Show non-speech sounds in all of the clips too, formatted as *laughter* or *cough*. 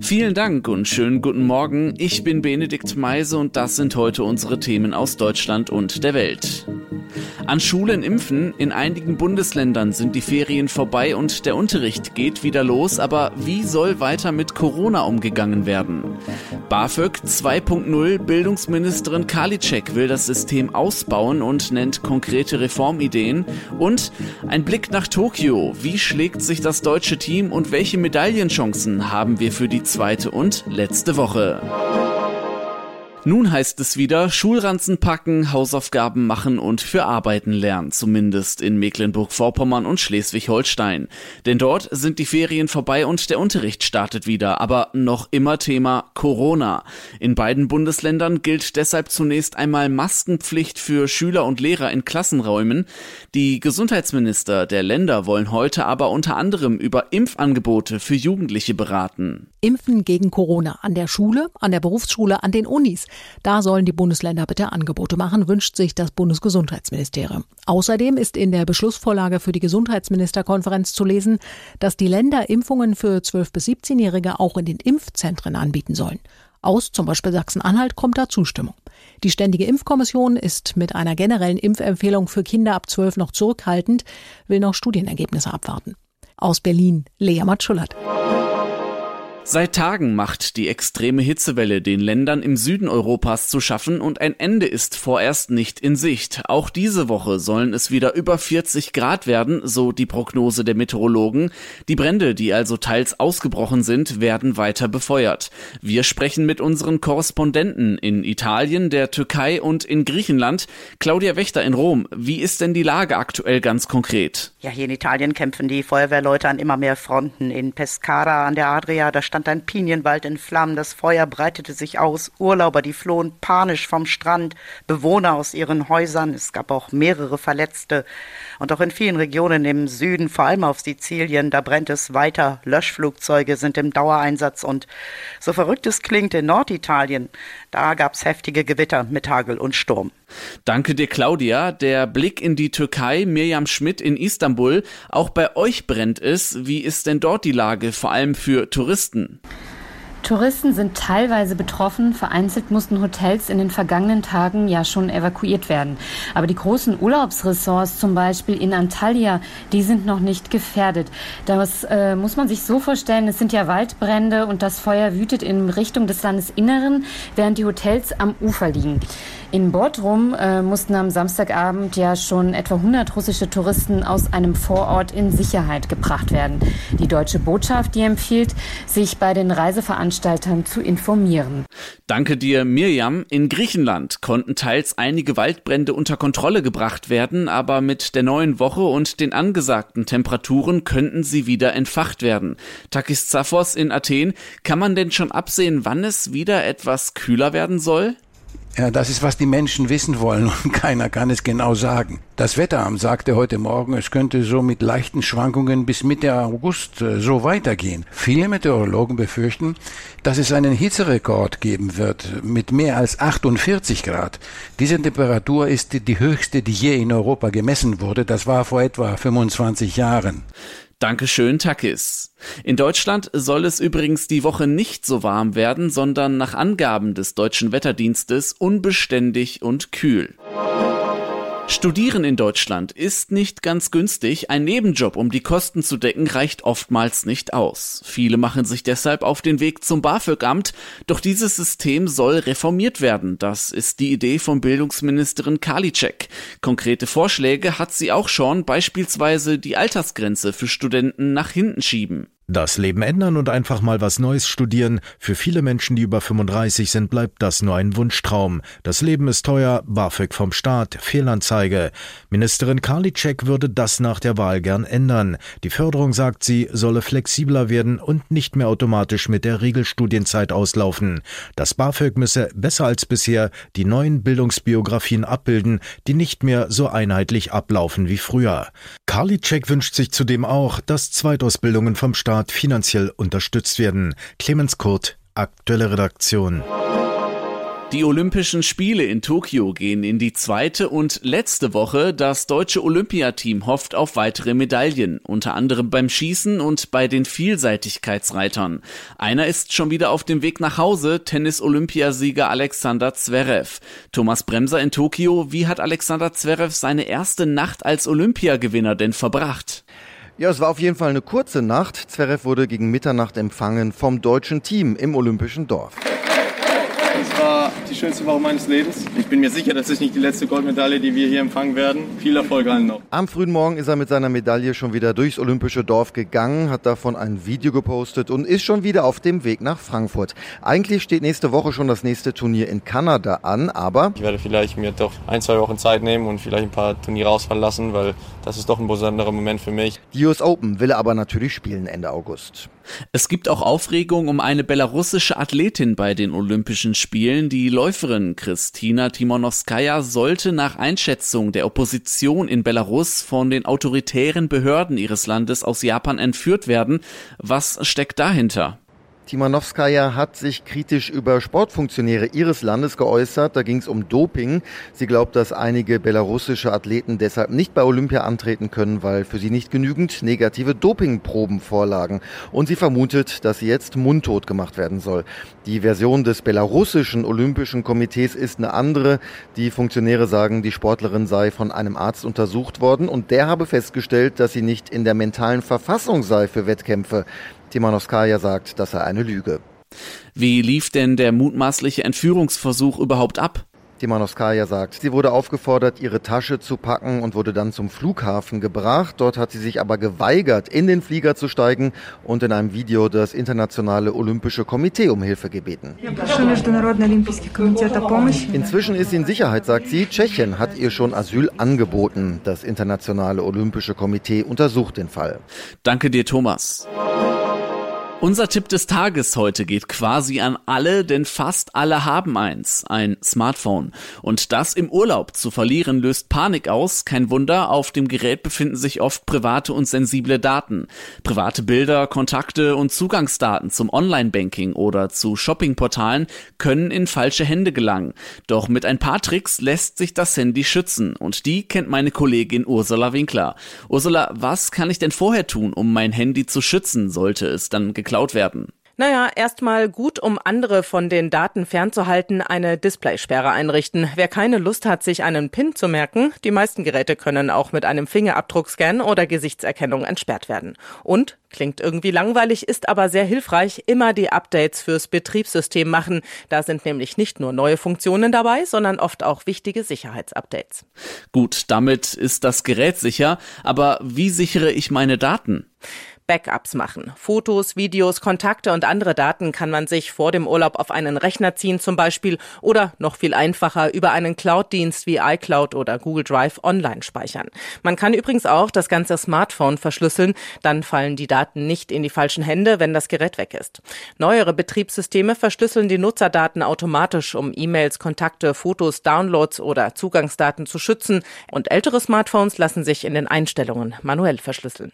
Vielen Dank und schönen guten Morgen. Ich bin Benedikt Meise und das sind heute unsere Themen aus Deutschland und der Welt. An Schulen impfen. In einigen Bundesländern sind die Ferien vorbei und der Unterricht geht wieder los. Aber wie soll weiter mit Corona umgegangen werden? BAföG 2.0 Bildungsministerin Karliczek will das System ausbauen und nennt konkrete Reformideen. Und ein Blick nach Tokio. Wie schlägt sich das deutsche Team und welche Medaillenchancen haben wir für die zweite und letzte Woche? Nun heißt es wieder Schulranzen packen, Hausaufgaben machen und für Arbeiten lernen, zumindest in Mecklenburg-Vorpommern und Schleswig-Holstein. Denn dort sind die Ferien vorbei und der Unterricht startet wieder, aber noch immer Thema Corona. In beiden Bundesländern gilt deshalb zunächst einmal Maskenpflicht für Schüler und Lehrer in Klassenräumen. Die Gesundheitsminister der Länder wollen heute aber unter anderem über Impfangebote für Jugendliche beraten. Impfen gegen Corona an der Schule, an der Berufsschule, an den Unis. Da sollen die Bundesländer bitte Angebote machen, wünscht sich das Bundesgesundheitsministerium. Außerdem ist in der Beschlussvorlage für die Gesundheitsministerkonferenz zu lesen, dass die Länder Impfungen für 12- bis 17-Jährige auch in den Impfzentren anbieten sollen. Aus zum Beispiel Sachsen-Anhalt kommt da Zustimmung. Die Ständige Impfkommission ist mit einer generellen Impfempfehlung für Kinder ab 12 noch zurückhaltend, will noch Studienergebnisse abwarten. Aus Berlin, Lea Matschullert. Seit Tagen macht die extreme Hitzewelle den Ländern im Süden Europas zu schaffen und ein Ende ist vorerst nicht in Sicht. Auch diese Woche sollen es wieder über 40 Grad werden, so die Prognose der Meteorologen. Die Brände, die also teils ausgebrochen sind, werden weiter befeuert. Wir sprechen mit unseren Korrespondenten in Italien, der Türkei und in Griechenland. Claudia Wächter in Rom. Wie ist denn die Lage aktuell ganz konkret? Ja, hier in Italien kämpfen die Feuerwehrleute an immer mehr Fronten. In Pescara an der Adria, da stand ein Pinienwald in Flammen, das Feuer breitete sich aus, Urlauber, die flohen panisch vom Strand, Bewohner aus ihren Häusern, es gab auch mehrere Verletzte. Und auch in vielen Regionen im Süden, vor allem auf Sizilien, da brennt es weiter, Löschflugzeuge sind im Dauereinsatz. Und so verrückt es klingt, in Norditalien, da gab es heftige Gewitter mit Hagel und Sturm. Danke dir, Claudia. Der Blick in die Türkei, Mirjam Schmidt in Istanbul. Auch bei euch brennt es. Wie ist denn dort die Lage, vor allem für Touristen? Touristen sind teilweise betroffen. Vereinzelt mussten Hotels in den vergangenen Tagen ja schon evakuiert werden. Aber die großen Urlaubsressorts, zum Beispiel in Antalya, die sind noch nicht gefährdet. Das äh, muss man sich so vorstellen. Es sind ja Waldbrände und das Feuer wütet in Richtung des Landesinneren, während die Hotels am Ufer liegen. In Bodrum äh, mussten am Samstagabend ja schon etwa 100 russische Touristen aus einem Vorort in Sicherheit gebracht werden. Die deutsche Botschaft, die empfiehlt, sich bei den Reiseveranstaltern zu informieren. Danke dir, Mirjam. In Griechenland konnten teils einige Waldbrände unter Kontrolle gebracht werden, aber mit der neuen Woche und den angesagten Temperaturen könnten sie wieder entfacht werden. Takis Zaphos in Athen, kann man denn schon absehen, wann es wieder etwas kühler werden soll? Ja, das ist, was die Menschen wissen wollen *laughs* und keiner kann es genau sagen. Das Wetteramt sagte heute Morgen, es könnte so mit leichten Schwankungen bis Mitte August äh, so weitergehen. Viele Meteorologen befürchten, dass es einen Hitzerekord geben wird mit mehr als 48 Grad. Diese Temperatur ist die höchste, die je in Europa gemessen wurde. Das war vor etwa 25 Jahren. Dankeschön, Takis. In Deutschland soll es übrigens die Woche nicht so warm werden, sondern nach Angaben des deutschen Wetterdienstes unbeständig und kühl. Studieren in Deutschland ist nicht ganz günstig. Ein Nebenjob, um die Kosten zu decken, reicht oftmals nicht aus. Viele machen sich deshalb auf den Weg zum BAföG-Amt. Doch dieses System soll reformiert werden. Das ist die Idee von Bildungsministerin Karliczek. Konkrete Vorschläge hat sie auch schon, beispielsweise die Altersgrenze für Studenten nach hinten schieben. Das Leben ändern und einfach mal was Neues studieren. Für viele Menschen, die über 35 sind, bleibt das nur ein Wunschtraum. Das Leben ist teuer, BAföG vom Staat, Fehlanzeige. Ministerin Karliczek würde das nach der Wahl gern ändern. Die Förderung, sagt sie, solle flexibler werden und nicht mehr automatisch mit der Regelstudienzeit auslaufen. Das BAföG müsse besser als bisher die neuen Bildungsbiografien abbilden, die nicht mehr so einheitlich ablaufen wie früher. Karliczek wünscht sich zudem auch, dass Zweitausbildungen vom Staat Staat finanziell unterstützt werden. Clemens Kurt, aktuelle Redaktion. Die Olympischen Spiele in Tokio gehen in die zweite und letzte Woche. Das deutsche Olympiateam hofft auf weitere Medaillen, unter anderem beim Schießen und bei den Vielseitigkeitsreitern. Einer ist schon wieder auf dem Weg nach Hause, Tennis-Olympiasieger Alexander Zverev. Thomas Bremser in Tokio, wie hat Alexander Zverev seine erste Nacht als Olympiagewinner denn verbracht? Ja, es war auf jeden Fall eine kurze Nacht. Zverev wurde gegen Mitternacht empfangen vom deutschen Team im Olympischen Dorf. Es war die schönste Woche meines Lebens. Ich bin mir sicher, das ist nicht die letzte Goldmedaille, die wir hier empfangen werden. Viel Erfolg allen noch. Am frühen Morgen ist er mit seiner Medaille schon wieder durchs Olympische Dorf gegangen, hat davon ein Video gepostet und ist schon wieder auf dem Weg nach Frankfurt. Eigentlich steht nächste Woche schon das nächste Turnier in Kanada an, aber ich werde vielleicht mir doch ein, zwei Wochen Zeit nehmen und vielleicht ein paar Turniere ausfallen lassen, weil das ist doch ein besonderer Moment für mich. Die US Open will er aber natürlich spielen Ende August. Es gibt auch Aufregung um eine belarussische Athletin bei den Olympischen Spielen. Die Läuferin Kristina Timonowskaja sollte nach Einschätzung der Opposition in Belarus von den autoritären Behörden ihres Landes aus Japan entführt werden. Was steckt dahinter? Timanowskaja hat sich kritisch über Sportfunktionäre ihres Landes geäußert. Da ging es um Doping. Sie glaubt, dass einige belarussische Athleten deshalb nicht bei Olympia antreten können, weil für sie nicht genügend negative Dopingproben vorlagen. Und sie vermutet, dass sie jetzt mundtot gemacht werden soll. Die Version des belarussischen Olympischen Komitees ist eine andere. Die Funktionäre sagen, die Sportlerin sei von einem Arzt untersucht worden und der habe festgestellt, dass sie nicht in der mentalen Verfassung sei für Wettkämpfe. Timanowskaja sagt, das sei eine Lüge. Wie lief denn der mutmaßliche Entführungsversuch überhaupt ab? Timanowskaja sagt, sie wurde aufgefordert, ihre Tasche zu packen und wurde dann zum Flughafen gebracht. Dort hat sie sich aber geweigert, in den Flieger zu steigen und in einem Video das Internationale Olympische Komitee um Hilfe gebeten. Inzwischen ist sie in Sicherheit, sagt sie. Tschechien hat ihr schon Asyl angeboten. Das Internationale Olympische Komitee untersucht den Fall. Danke dir, Thomas. Unser Tipp des Tages heute geht quasi an alle, denn fast alle haben eins, ein Smartphone. Und das im Urlaub zu verlieren löst Panik aus. Kein Wunder, auf dem Gerät befinden sich oft private und sensible Daten. Private Bilder, Kontakte und Zugangsdaten zum Online-Banking oder zu Shoppingportalen können in falsche Hände gelangen. Doch mit ein paar Tricks lässt sich das Handy schützen. Und die kennt meine Kollegin Ursula Winkler. Ursula, was kann ich denn vorher tun, um mein Handy zu schützen, sollte es dann geklaut geklaut werden. Naja, erstmal gut, um andere von den Daten fernzuhalten, eine Displaysperre einrichten. Wer keine Lust hat, sich einen PIN zu merken, die meisten Geräte können auch mit einem Fingerabdruckscan oder Gesichtserkennung entsperrt werden. Und, klingt irgendwie langweilig, ist aber sehr hilfreich, immer die Updates fürs Betriebssystem machen. Da sind nämlich nicht nur neue Funktionen dabei, sondern oft auch wichtige Sicherheitsupdates. Gut, damit ist das Gerät sicher, aber wie sichere ich meine Daten? Backups machen. Fotos, Videos, Kontakte und andere Daten kann man sich vor dem Urlaub auf einen Rechner ziehen zum Beispiel oder noch viel einfacher über einen Cloud-Dienst wie iCloud oder Google Drive online speichern. Man kann übrigens auch das ganze Smartphone verschlüsseln, dann fallen die Daten nicht in die falschen Hände, wenn das Gerät weg ist. Neuere Betriebssysteme verschlüsseln die Nutzerdaten automatisch, um E-Mails, Kontakte, Fotos, Downloads oder Zugangsdaten zu schützen und ältere Smartphones lassen sich in den Einstellungen manuell verschlüsseln.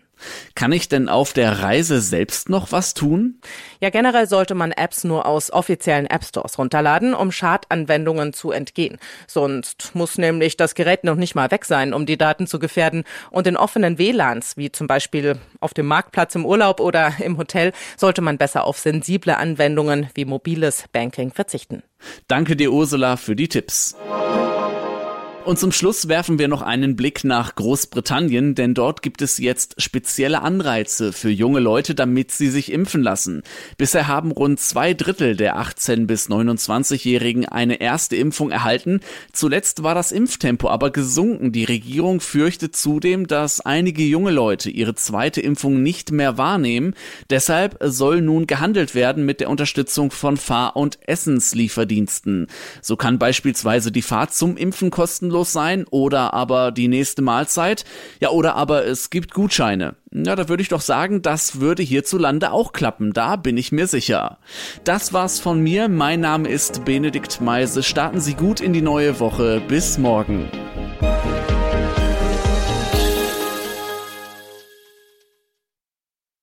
Kann ich denn auf der Reise selbst noch was tun? Ja, generell sollte man Apps nur aus offiziellen App Stores runterladen, um Schadanwendungen zu entgehen. Sonst muss nämlich das Gerät noch nicht mal weg sein, um die Daten zu gefährden. Und in offenen WLANs, wie zum Beispiel auf dem Marktplatz im Urlaub oder im Hotel, sollte man besser auf sensible Anwendungen wie mobiles Banking verzichten. Danke dir, Ursula, für die Tipps. Und zum Schluss werfen wir noch einen Blick nach Großbritannien, denn dort gibt es jetzt spezielle Anreize für junge Leute, damit sie sich impfen lassen. Bisher haben rund zwei Drittel der 18 bis 29-Jährigen eine erste Impfung erhalten. Zuletzt war das Impftempo aber gesunken. Die Regierung fürchtet zudem, dass einige junge Leute ihre zweite Impfung nicht mehr wahrnehmen. Deshalb soll nun gehandelt werden mit der Unterstützung von Fahr- und Essenslieferdiensten. So kann beispielsweise die Fahrt zum Impfen kostenlos kostenlos sein oder aber die nächste Mahlzeit. Ja, oder aber es gibt Gutscheine. Ja, da würde ich doch sagen, das würde hierzulande auch klappen. Da bin ich mir sicher. Das war's von mir. Mein Name ist Benedikt Meise. Starten Sie gut in die neue Woche. Bis morgen.